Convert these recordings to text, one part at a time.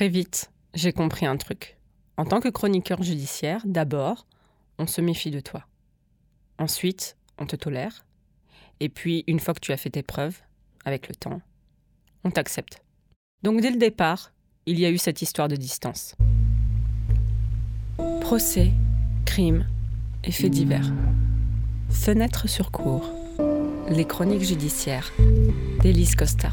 Très vite, j'ai compris un truc. En tant que chroniqueur judiciaire, d'abord, on se méfie de toi. Ensuite, on te tolère. Et puis, une fois que tu as fait tes preuves, avec le temps, on t'accepte. Donc dès le départ, il y a eu cette histoire de distance. Procès, crime et faits divers. Fenêtre sur cour. Les chroniques judiciaires d'Élise Costa.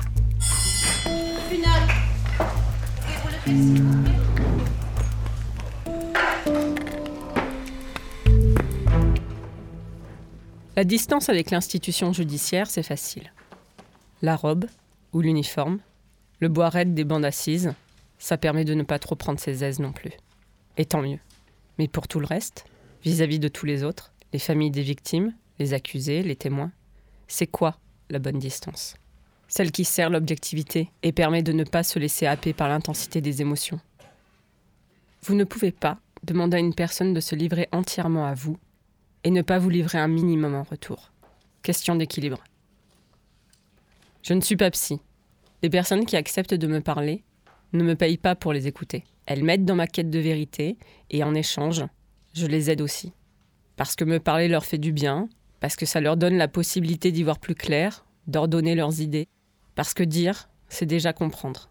La distance avec l'institution judiciaire, c'est facile. La robe ou l'uniforme, le bois raide des bandes assises, ça permet de ne pas trop prendre ses aises non plus. Et tant mieux. Mais pour tout le reste, vis-à-vis de tous les autres, les familles des victimes, les accusés, les témoins, c'est quoi la bonne distance? Celle qui sert l'objectivité et permet de ne pas se laisser happer par l'intensité des émotions. Vous ne pouvez pas demander à une personne de se livrer entièrement à vous et ne pas vous livrer un minimum en retour. Question d'équilibre. Je ne suis pas psy. Les personnes qui acceptent de me parler ne me payent pas pour les écouter. Elles m'aident dans ma quête de vérité et en échange, je les aide aussi. Parce que me parler leur fait du bien, parce que ça leur donne la possibilité d'y voir plus clair, d'ordonner leurs idées, parce que dire, c'est déjà comprendre.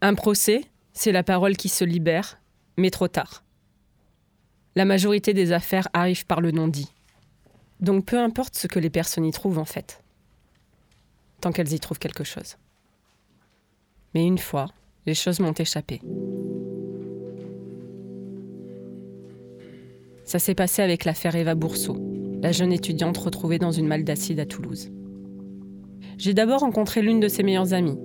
Un procès, c'est la parole qui se libère, mais trop tard. La majorité des affaires arrivent par le non-dit. Donc peu importe ce que les personnes y trouvent en fait, tant qu'elles y trouvent quelque chose. Mais une fois, les choses m'ont échappé. Ça s'est passé avec l'affaire Eva Bourseau, la jeune étudiante retrouvée dans une malle d'acide à Toulouse. J'ai d'abord rencontré l'une de ses meilleures amies,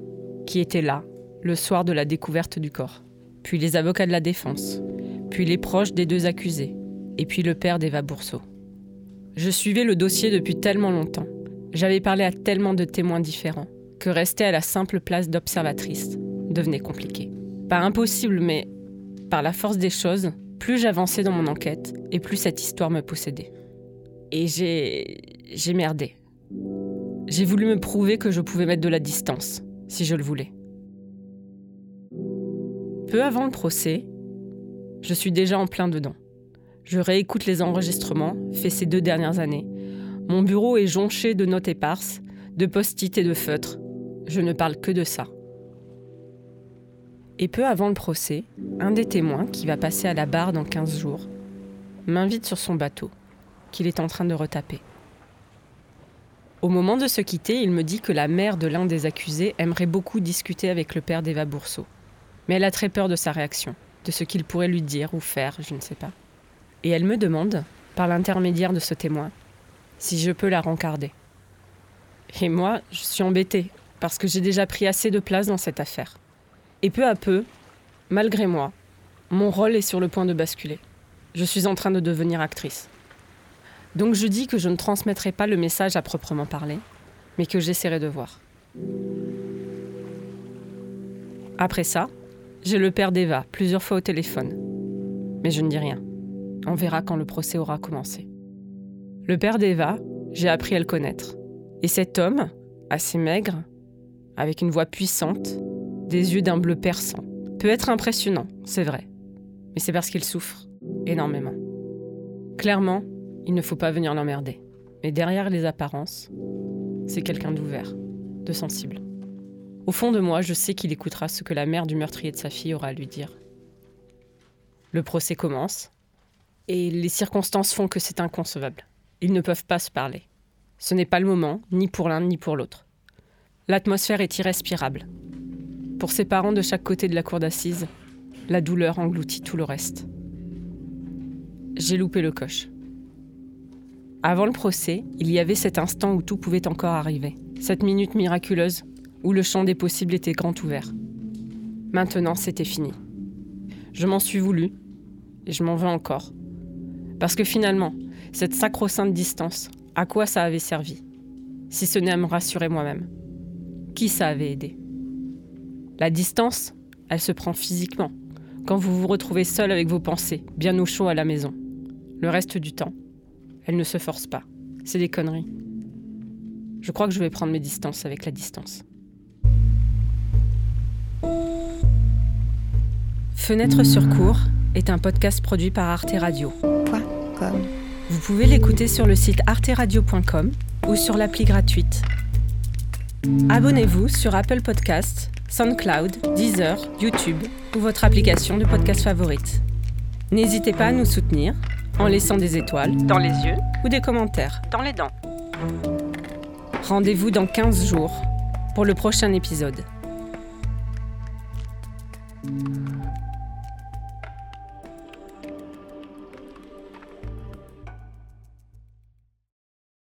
qui était là, le soir de la découverte du corps, puis les avocats de la défense, puis les proches des deux accusés, et puis le père d'Eva Bourseau. Je suivais le dossier depuis tellement longtemps, j'avais parlé à tellement de témoins différents, que rester à la simple place d'observatrice devenait compliqué. Pas impossible, mais par la force des choses, plus j'avançais dans mon enquête, et plus cette histoire me possédait. Et j'ai. j'ai merdé. J'ai voulu me prouver que je pouvais mettre de la distance, si je le voulais. Peu avant le procès, je suis déjà en plein dedans. Je réécoute les enregistrements faits ces deux dernières années. Mon bureau est jonché de notes éparses, de post-it et de feutres. Je ne parle que de ça. Et peu avant le procès, un des témoins, qui va passer à la barre dans 15 jours, m'invite sur son bateau, qu'il est en train de retaper. Au moment de se quitter, il me dit que la mère de l'un des accusés aimerait beaucoup discuter avec le père d'Eva Bourseau. Mais elle a très peur de sa réaction de ce qu'il pourrait lui dire ou faire, je ne sais pas. Et elle me demande, par l'intermédiaire de ce témoin, si je peux la rencarder. Et moi, je suis embêtée, parce que j'ai déjà pris assez de place dans cette affaire. Et peu à peu, malgré moi, mon rôle est sur le point de basculer. Je suis en train de devenir actrice. Donc je dis que je ne transmettrai pas le message à proprement parler, mais que j'essaierai de voir. Après ça, j'ai le père d'Eva plusieurs fois au téléphone. Mais je ne dis rien. On verra quand le procès aura commencé. Le père d'Eva, j'ai appris à le connaître. Et cet homme, assez maigre, avec une voix puissante, des yeux d'un bleu perçant, peut être impressionnant, c'est vrai. Mais c'est parce qu'il souffre énormément. Clairement, il ne faut pas venir l'emmerder. Mais derrière les apparences, c'est quelqu'un d'ouvert, de sensible. Au fond de moi, je sais qu'il écoutera ce que la mère du meurtrier de sa fille aura à lui dire. Le procès commence, et les circonstances font que c'est inconcevable. Ils ne peuvent pas se parler. Ce n'est pas le moment, ni pour l'un ni pour l'autre. L'atmosphère est irrespirable. Pour ses parents de chaque côté de la cour d'assises, la douleur engloutit tout le reste. J'ai loupé le coche. Avant le procès, il y avait cet instant où tout pouvait encore arriver. Cette minute miraculeuse où le champ des possibles était grand ouvert. Maintenant, c'était fini. Je m'en suis voulu, et je m'en veux encore. Parce que finalement, cette sacro-sainte distance, à quoi ça avait servi? Si ce n'est à me rassurer moi-même. Qui ça avait aidé? La distance, elle se prend physiquement, quand vous vous retrouvez seul avec vos pensées, bien au chaud à la maison. Le reste du temps, elle ne se force pas. C'est des conneries. Je crois que je vais prendre mes distances avec la distance. Fenêtre sur cours est un podcast produit par Arte Radio. Vous pouvez l'écouter sur le site arteradio.com ou sur l'appli gratuite. Abonnez-vous sur Apple Podcasts, SoundCloud, Deezer, YouTube ou votre application de podcast favorite. N'hésitez pas à nous soutenir en laissant des étoiles dans les yeux ou des commentaires dans les dents. Rendez-vous dans 15 jours pour le prochain épisode.